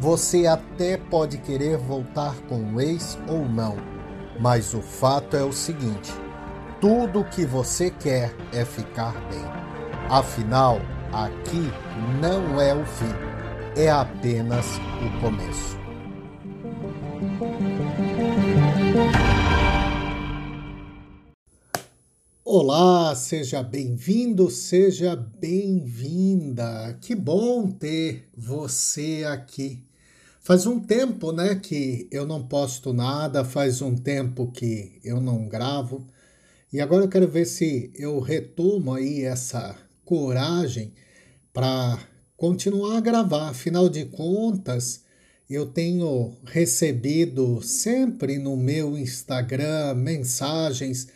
você até pode querer voltar com o ex ou não, mas o fato é o seguinte: tudo que você quer é ficar bem. Afinal, aqui não é o fim, é apenas o começo. Olá, seja bem-vindo, seja bem-vinda. Que bom ter você aqui. Faz um tempo, né, que eu não posto nada, faz um tempo que eu não gravo. E agora eu quero ver se eu retomo aí essa coragem para continuar a gravar. Afinal de contas, eu tenho recebido sempre no meu Instagram mensagens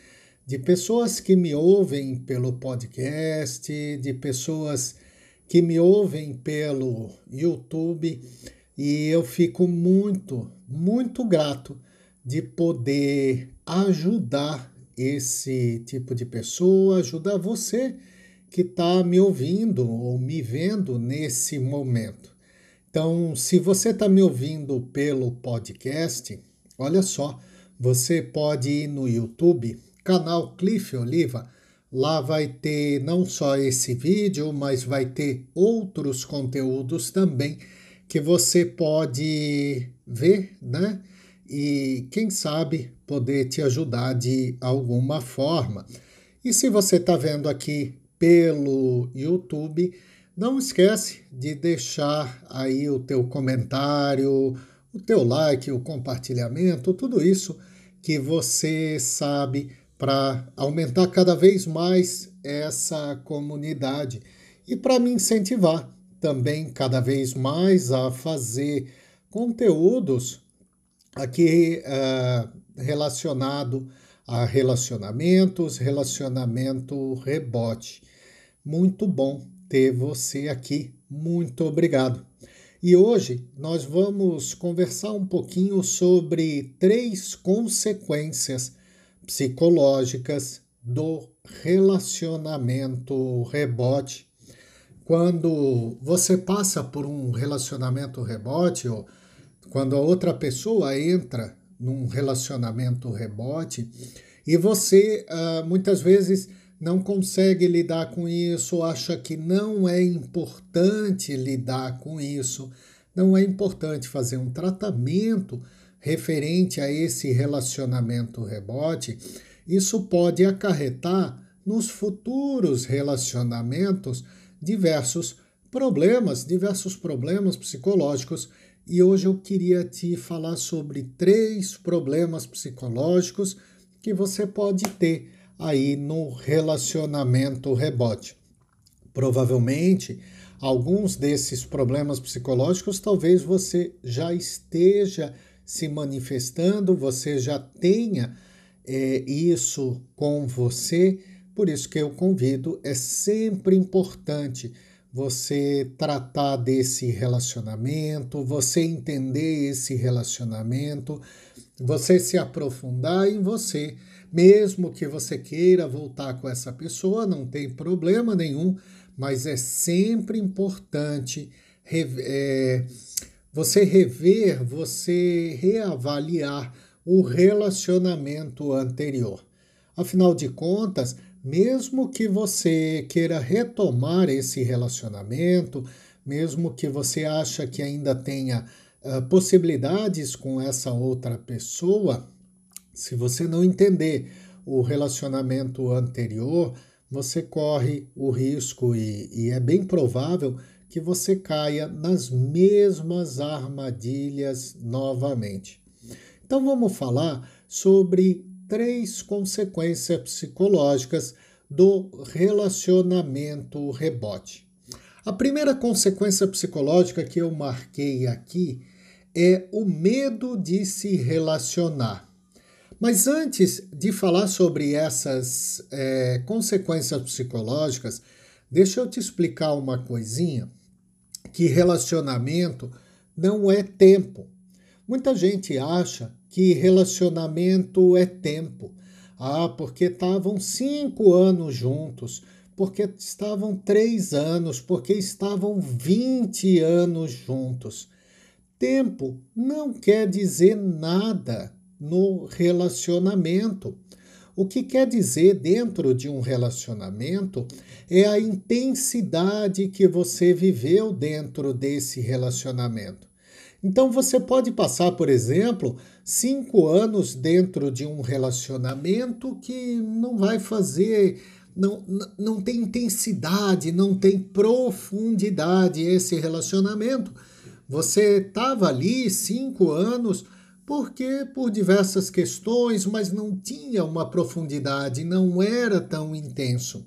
de pessoas que me ouvem pelo podcast, de pessoas que me ouvem pelo YouTube e eu fico muito, muito grato de poder ajudar esse tipo de pessoa, ajudar você que está me ouvindo ou me vendo nesse momento. Então, se você está me ouvindo pelo podcast, olha só, você pode ir no YouTube, canal Cliff Oliva. Lá vai ter não só esse vídeo, mas vai ter outros conteúdos também que você pode ver, né? E quem sabe poder te ajudar de alguma forma. E se você está vendo aqui pelo YouTube, não esquece de deixar aí o teu comentário, o teu like, o compartilhamento, tudo isso que você sabe para aumentar cada vez mais essa comunidade e para me incentivar também cada vez mais a fazer conteúdos aqui uh, relacionado a relacionamentos, relacionamento rebote. Muito bom ter você aqui. Muito obrigado. E hoje nós vamos conversar um pouquinho sobre três consequências psicológicas do relacionamento rebote quando você passa por um relacionamento rebote ou quando a outra pessoa entra num relacionamento rebote e você uh, muitas vezes não consegue lidar com isso, acha que não é importante lidar com isso, não é importante fazer um tratamento referente a esse relacionamento rebote, isso pode acarretar nos futuros relacionamentos diversos problemas, diversos problemas psicológicos, e hoje eu queria te falar sobre três problemas psicológicos que você pode ter aí no relacionamento rebote. Provavelmente, alguns desses problemas psicológicos talvez você já esteja se manifestando, você já tenha é, isso com você por isso que eu convido, é sempre importante você tratar desse relacionamento, você entender esse relacionamento, você se aprofundar em você. Mesmo que você queira voltar com essa pessoa, não tem problema nenhum, mas é sempre importante é, você rever, você reavaliar o relacionamento anterior. Afinal de contas, mesmo que você queira retomar esse relacionamento, mesmo que você acha que ainda tenha uh, possibilidades com essa outra pessoa, se você não entender o relacionamento anterior, você corre o risco e, e é bem provável que você caia nas mesmas armadilhas novamente. Então vamos falar sobre três consequências psicológicas do relacionamento rebote. A primeira consequência psicológica que eu marquei aqui é o medo de se relacionar. Mas antes de falar sobre essas é, consequências psicológicas, deixa eu te explicar uma coisinha: que relacionamento não é tempo. Muita gente acha que relacionamento é tempo. Ah, porque estavam cinco anos juntos, porque estavam três anos, porque estavam vinte anos juntos. Tempo não quer dizer nada no relacionamento. O que quer dizer dentro de um relacionamento é a intensidade que você viveu dentro desse relacionamento. Então você pode passar, por exemplo, cinco anos dentro de um relacionamento que não vai fazer, não, não tem intensidade, não tem profundidade esse relacionamento. Você estava ali cinco anos porque por diversas questões, mas não tinha uma profundidade, não era tão intenso.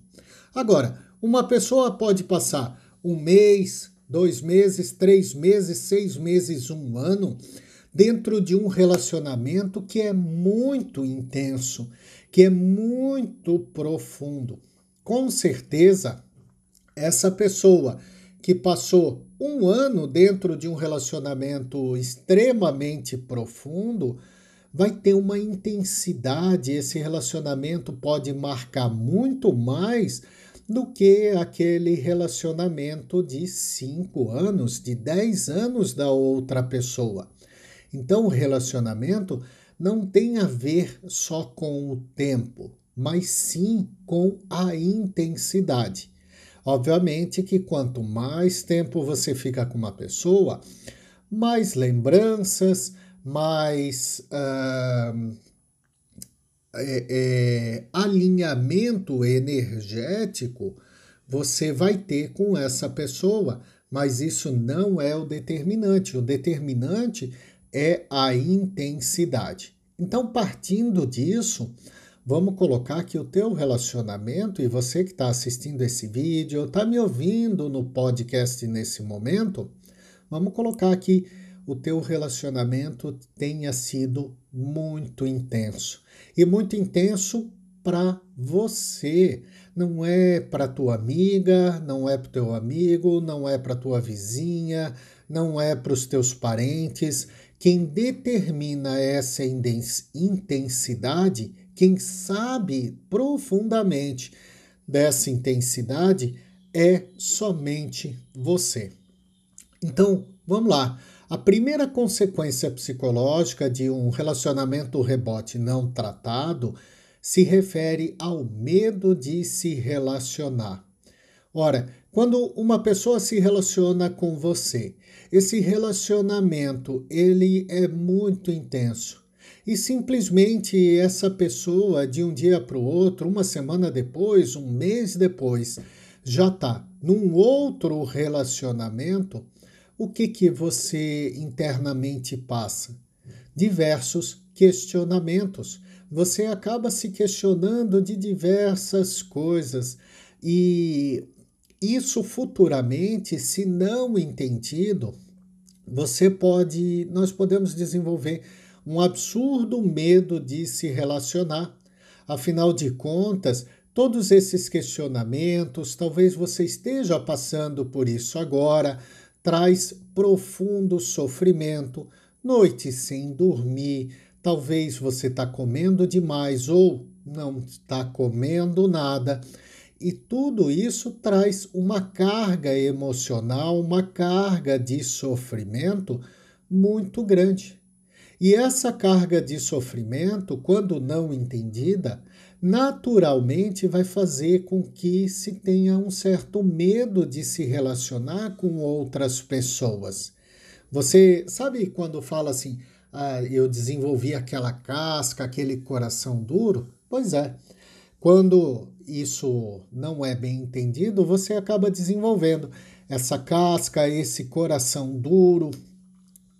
Agora, uma pessoa pode passar um mês, dois meses, três meses, seis meses, um ano, dentro de um relacionamento que é muito intenso, que é muito profundo. Com certeza, essa pessoa que passou um ano dentro de um relacionamento extremamente profundo vai ter uma intensidade, esse relacionamento pode marcar muito mais do que aquele relacionamento de cinco anos, de dez anos da outra pessoa. Então, o relacionamento não tem a ver só com o tempo, mas sim com a intensidade. Obviamente que quanto mais tempo você fica com uma pessoa, mais lembranças, mais uh, é, é, alinhamento energético você vai ter com essa pessoa, mas isso não é o determinante. O determinante é a intensidade. Então, partindo disso, vamos colocar que o teu relacionamento e você que está assistindo esse vídeo, está me ouvindo no podcast nesse momento, vamos colocar que o teu relacionamento tenha sido muito intenso. E muito intenso para você, não é para tua amiga, não é para teu amigo, não é para tua vizinha, não é para os teus parentes. Quem determina essa intensidade, quem sabe profundamente dessa intensidade é somente você. Então, vamos lá. A primeira consequência psicológica de um relacionamento rebote não tratado se refere ao medo de se relacionar. Ora, quando uma pessoa se relaciona com você, esse relacionamento ele é muito intenso. E simplesmente essa pessoa, de um dia para o outro, uma semana depois, um mês depois, já está num outro relacionamento o que, que você internamente passa? Diversos questionamentos. Você acaba se questionando de diversas coisas e isso futuramente, se não entendido, você pode, nós podemos desenvolver um absurdo medo de se relacionar. Afinal de contas, todos esses questionamentos, talvez você esteja passando por isso agora, traz profundo sofrimento, noites sem dormir, talvez você está comendo demais ou não está comendo nada. E tudo isso traz uma carga emocional, uma carga de sofrimento muito grande. E essa carga de sofrimento, quando não entendida, naturalmente vai fazer com que se tenha um certo medo de se relacionar com outras pessoas. Você sabe quando fala assim, ah, eu desenvolvi aquela casca, aquele coração duro? Pois é. Quando isso não é bem entendido, você acaba desenvolvendo essa casca, esse coração duro.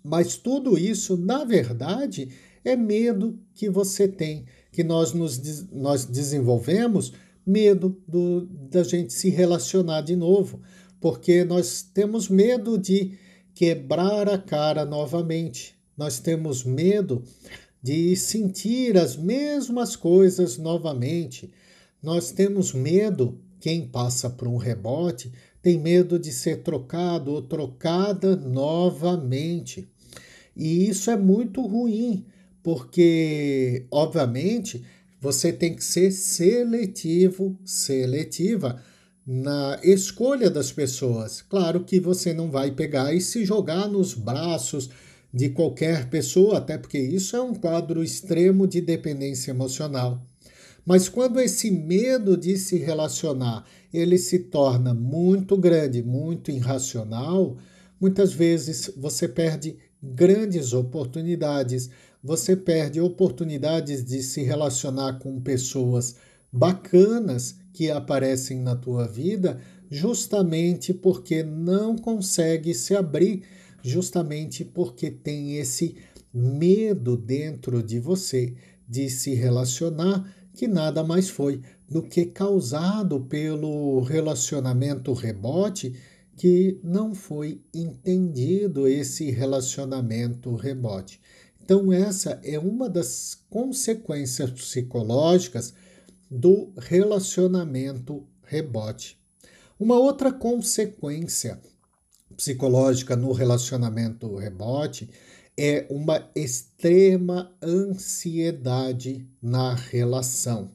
Mas tudo isso, na verdade, é medo que você tem que nós, nos, nós desenvolvemos medo do, da gente se relacionar de novo, porque nós temos medo de quebrar a cara novamente. Nós temos medo de sentir as mesmas coisas novamente. Nós temos medo, quem passa por um rebote, tem medo de ser trocado ou trocada novamente. E isso é muito ruim, porque, obviamente, você tem que ser seletivo, seletiva na escolha das pessoas. Claro que você não vai pegar e se jogar nos braços de qualquer pessoa, até porque isso é um quadro extremo de dependência emocional. Mas quando esse medo de se relacionar, ele se torna muito grande, muito irracional, muitas vezes você perde grandes oportunidades, você perde oportunidades de se relacionar com pessoas bacanas que aparecem na tua vida, justamente porque não consegue se abrir justamente porque tem esse medo dentro de você de se relacionar, que nada mais foi do que causado pelo relacionamento rebote que não foi entendido esse relacionamento rebote. Então, essa é uma das consequências psicológicas do relacionamento rebote. Uma outra consequência psicológica no relacionamento rebote é uma extrema ansiedade na relação.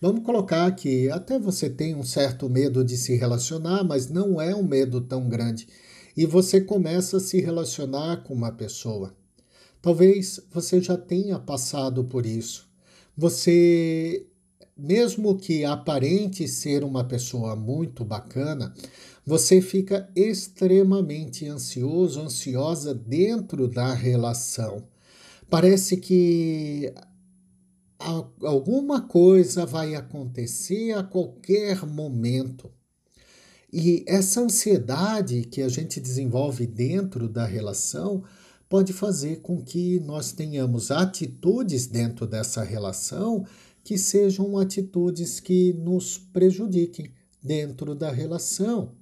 Vamos colocar que até você tem um certo medo de se relacionar, mas não é um medo tão grande. E você começa a se relacionar com uma pessoa. Talvez você já tenha passado por isso. Você, mesmo que aparente ser uma pessoa muito bacana, você fica extremamente ansioso, ansiosa dentro da relação. Parece que alguma coisa vai acontecer a qualquer momento. E essa ansiedade que a gente desenvolve dentro da relação pode fazer com que nós tenhamos atitudes dentro dessa relação que sejam atitudes que nos prejudiquem dentro da relação.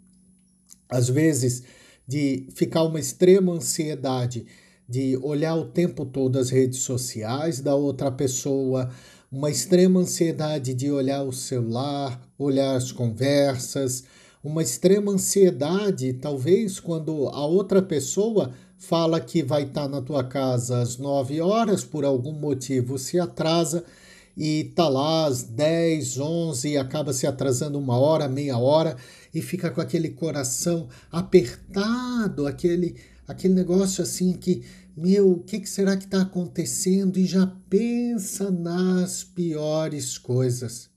Às vezes, de ficar uma extrema ansiedade de olhar o tempo todo as redes sociais da outra pessoa, uma extrema ansiedade de olhar o celular, olhar as conversas, uma extrema ansiedade, talvez, quando a outra pessoa fala que vai estar na tua casa às 9 horas, por algum motivo se atrasa e tá lá às 10, 11 e acaba se atrasando uma hora, meia hora e fica com aquele coração apertado, aquele aquele negócio assim que, meu, o que, que será que está acontecendo? E já pensa nas piores coisas.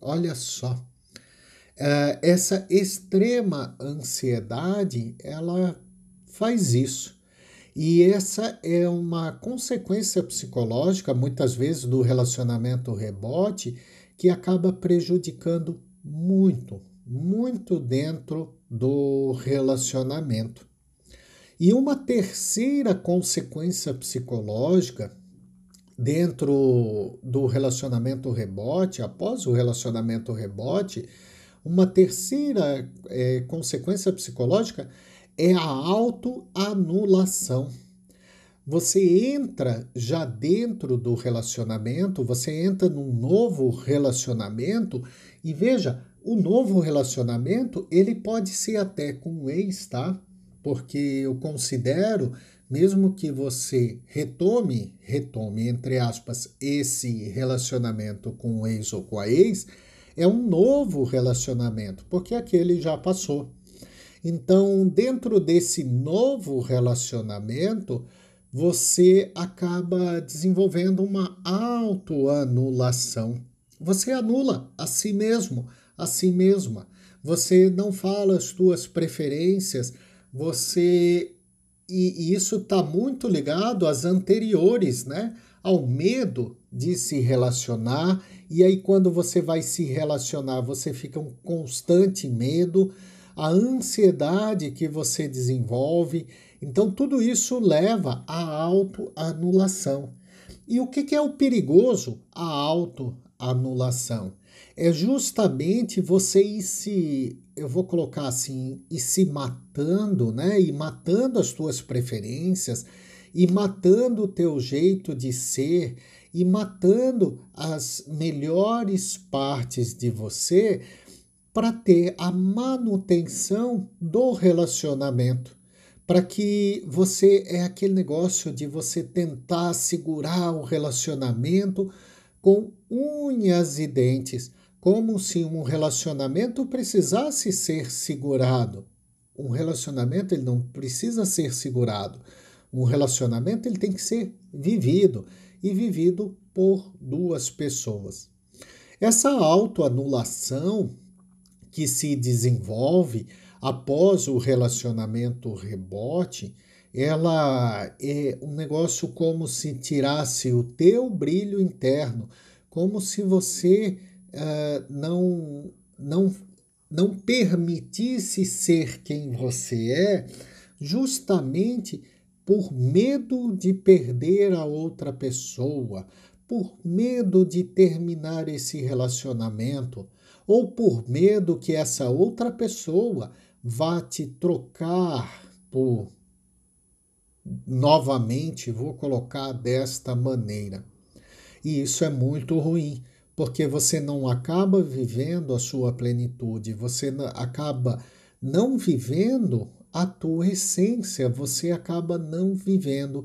Olha só. Uh, essa extrema ansiedade, ela faz isso. E essa é uma consequência psicológica, muitas vezes, do relacionamento rebote, que acaba prejudicando muito, muito dentro do relacionamento. E uma terceira consequência psicológica dentro do relacionamento rebote, após o relacionamento rebote, uma terceira é, consequência psicológica é a autoanulação. Você entra já dentro do relacionamento, você entra num novo relacionamento e veja, o novo relacionamento ele pode ser até com um ex, tá? Porque eu considero, mesmo que você retome, retome entre aspas, esse relacionamento com o ex ou com a ex, é um novo relacionamento, porque aquele já passou. Então, dentro desse novo relacionamento, você acaba desenvolvendo uma autoanulação. Você anula a si mesmo, a si mesma. Você não fala as suas preferências, você. E, isso está muito ligado às anteriores, né? Ao medo de se relacionar. E aí, quando você vai se relacionar, você fica um constante medo a ansiedade que você desenvolve. Então, tudo isso leva à autoanulação. E o que é o perigoso? A autoanulação. é justamente você ir se, eu vou colocar assim, ir se matando, né? E matando as tuas preferências, e matando o teu jeito de ser, e matando as melhores partes de você para ter a manutenção do relacionamento. Para que você é aquele negócio de você tentar segurar o relacionamento com unhas e dentes como se um relacionamento precisasse ser segurado. Um relacionamento ele não precisa ser segurado. Um relacionamento ele tem que ser vivido e vivido por duas pessoas. Essa autoanulação que se desenvolve após o relacionamento rebote, ela é um negócio como se tirasse o teu brilho interno, como se você uh, não, não, não permitisse ser quem você é, justamente por medo de perder a outra pessoa, por medo de terminar esse relacionamento, ou por medo que essa outra pessoa vá te trocar por novamente, vou colocar desta maneira. E isso é muito ruim, porque você não acaba vivendo a sua plenitude, você acaba não vivendo a tua essência, você acaba não vivendo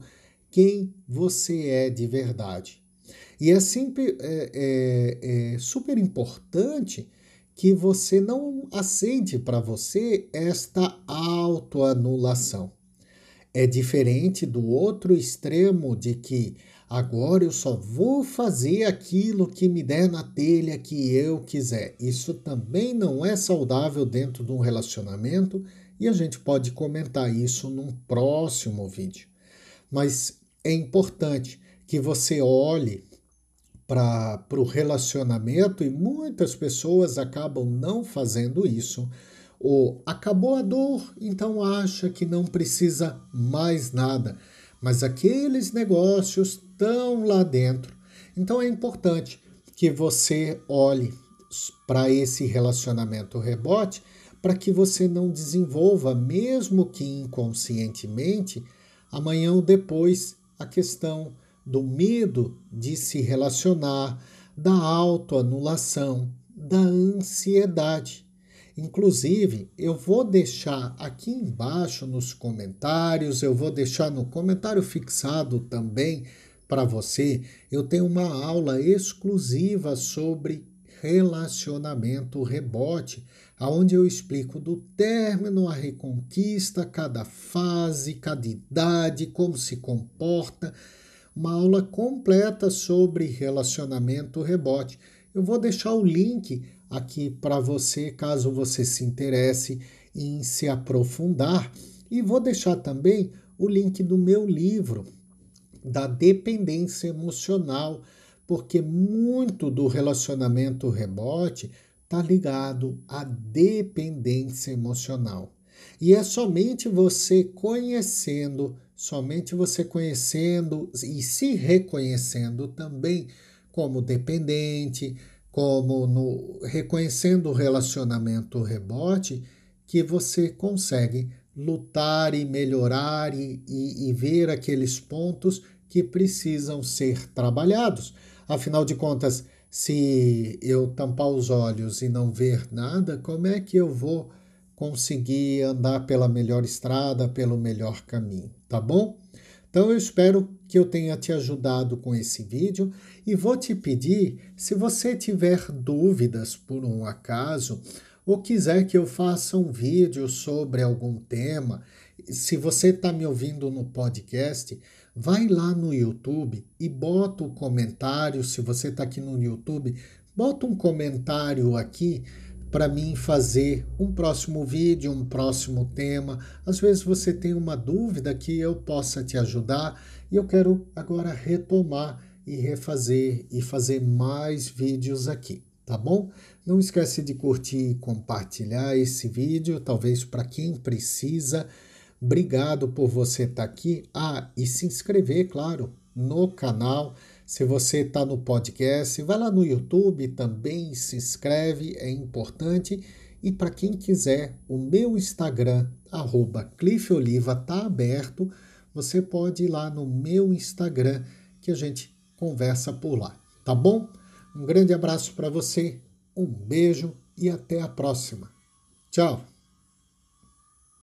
quem você é de verdade. E é, sempre, é, é, é super importante que você não aceite para você esta autoanulação. É diferente do outro extremo de que Agora eu só vou fazer aquilo que me der na telha que eu quiser. Isso também não é saudável dentro de um relacionamento e a gente pode comentar isso num próximo vídeo. Mas é importante que você olhe para o relacionamento e muitas pessoas acabam não fazendo isso. Ou acabou a dor, então acha que não precisa mais nada mas aqueles negócios estão lá dentro. Então é importante que você olhe para esse relacionamento rebote para que você não desenvolva, mesmo que inconscientemente, amanhã ou depois, a questão do medo de se relacionar, da autoanulação, da ansiedade. Inclusive, eu vou deixar aqui embaixo nos comentários, eu vou deixar no comentário fixado também para você. Eu tenho uma aula exclusiva sobre relacionamento rebote, aonde eu explico do término à reconquista, cada fase, cada idade, como se comporta, uma aula completa sobre relacionamento rebote. Eu vou deixar o link aqui para você, caso você se interesse em se aprofundar. E vou deixar também o link do meu livro, da dependência emocional, porque muito do relacionamento rebote está ligado à dependência emocional. E é somente você conhecendo, somente você conhecendo e se reconhecendo também como dependente, como no reconhecendo o relacionamento rebote, que você consegue lutar e melhorar e, e, e, ver aqueles pontos que precisam ser trabalhados. Afinal de contas, se eu tampar os olhos e não ver nada, como é que eu vou conseguir andar pela melhor estrada, pelo melhor caminho, tá bom? Então eu espero que eu tenha te ajudado com esse vídeo e vou te pedir, se você tiver dúvidas por um acaso, ou quiser que eu faça um vídeo sobre algum tema, se você está me ouvindo no podcast, vai lá no YouTube e bota o um comentário. Se você está aqui no YouTube, bota um comentário aqui para mim fazer um próximo vídeo, um próximo tema. Às vezes você tem uma dúvida que eu possa te ajudar e eu quero agora retomar e refazer e fazer mais vídeos aqui, tá bom? Não esquece de curtir e compartilhar esse vídeo, talvez para quem precisa. Obrigado por você estar tá aqui. Ah, e se inscrever, claro, no canal Se você está no podcast, vai lá no YouTube também, se inscreve, é importante. E para quem quiser, o meu Instagram, arroba Oliva, está aberto. Você pode ir lá no meu Instagram que a gente conversa por lá, tá bom? Um grande abraço para você, um beijo e até a próxima. Tchau!